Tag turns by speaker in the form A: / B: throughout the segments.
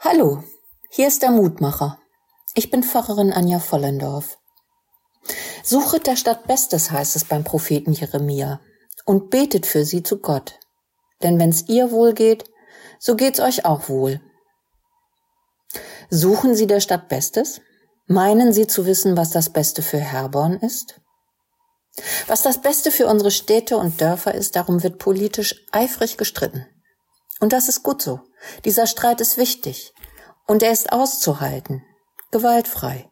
A: Hallo, hier ist der Mutmacher. Ich bin Pfarrerin Anja Vollendorf. Suchet der Stadt Bestes, heißt es beim Propheten Jeremia, und betet für sie zu Gott. Denn wenn's ihr wohl geht, so geht's euch auch wohl. Suchen Sie der Stadt Bestes? Meinen Sie zu wissen, was das Beste für Herborn ist? Was das Beste für unsere Städte und Dörfer ist, darum wird politisch eifrig gestritten. Und das ist gut so. Dieser Streit ist wichtig. Und er ist auszuhalten. Gewaltfrei.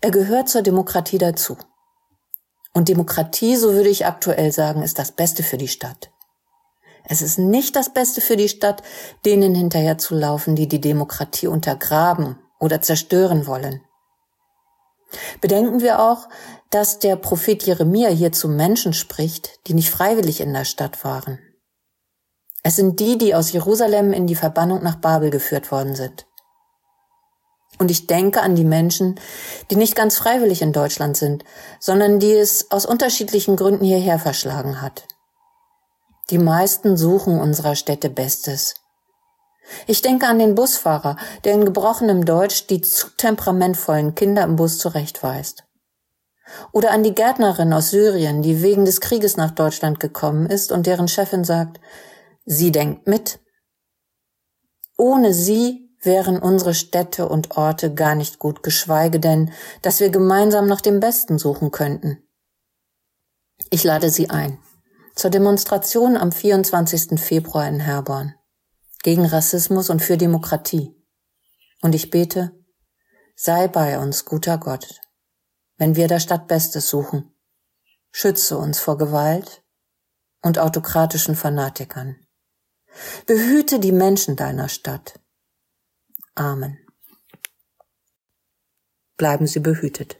A: Er gehört zur Demokratie dazu. Und Demokratie, so würde ich aktuell sagen, ist das Beste für die Stadt. Es ist nicht das Beste für die Stadt, denen hinterher zu laufen, die die Demokratie untergraben oder zerstören wollen. Bedenken wir auch, dass der Prophet Jeremia hier zu Menschen spricht, die nicht freiwillig in der Stadt waren. Es sind die, die aus Jerusalem in die Verbannung nach Babel geführt worden sind. Und ich denke an die Menschen, die nicht ganz freiwillig in Deutschland sind, sondern die es aus unterschiedlichen Gründen hierher verschlagen hat. Die meisten suchen unserer Städte Bestes. Ich denke an den Busfahrer, der in gebrochenem Deutsch die zu temperamentvollen Kinder im Bus zurechtweist. Oder an die Gärtnerin aus Syrien, die wegen des Krieges nach Deutschland gekommen ist und deren Chefin sagt, sie denkt mit. Ohne sie wären unsere Städte und Orte gar nicht gut, geschweige denn, dass wir gemeinsam nach dem Besten suchen könnten. Ich lade Sie ein zur Demonstration am 24. Februar in Herborn gegen Rassismus und für Demokratie. Und ich bete, sei bei uns, guter Gott, wenn wir der Stadt Bestes suchen. Schütze uns vor Gewalt und autokratischen Fanatikern. Behüte die Menschen deiner Stadt. Amen. Bleiben Sie behütet.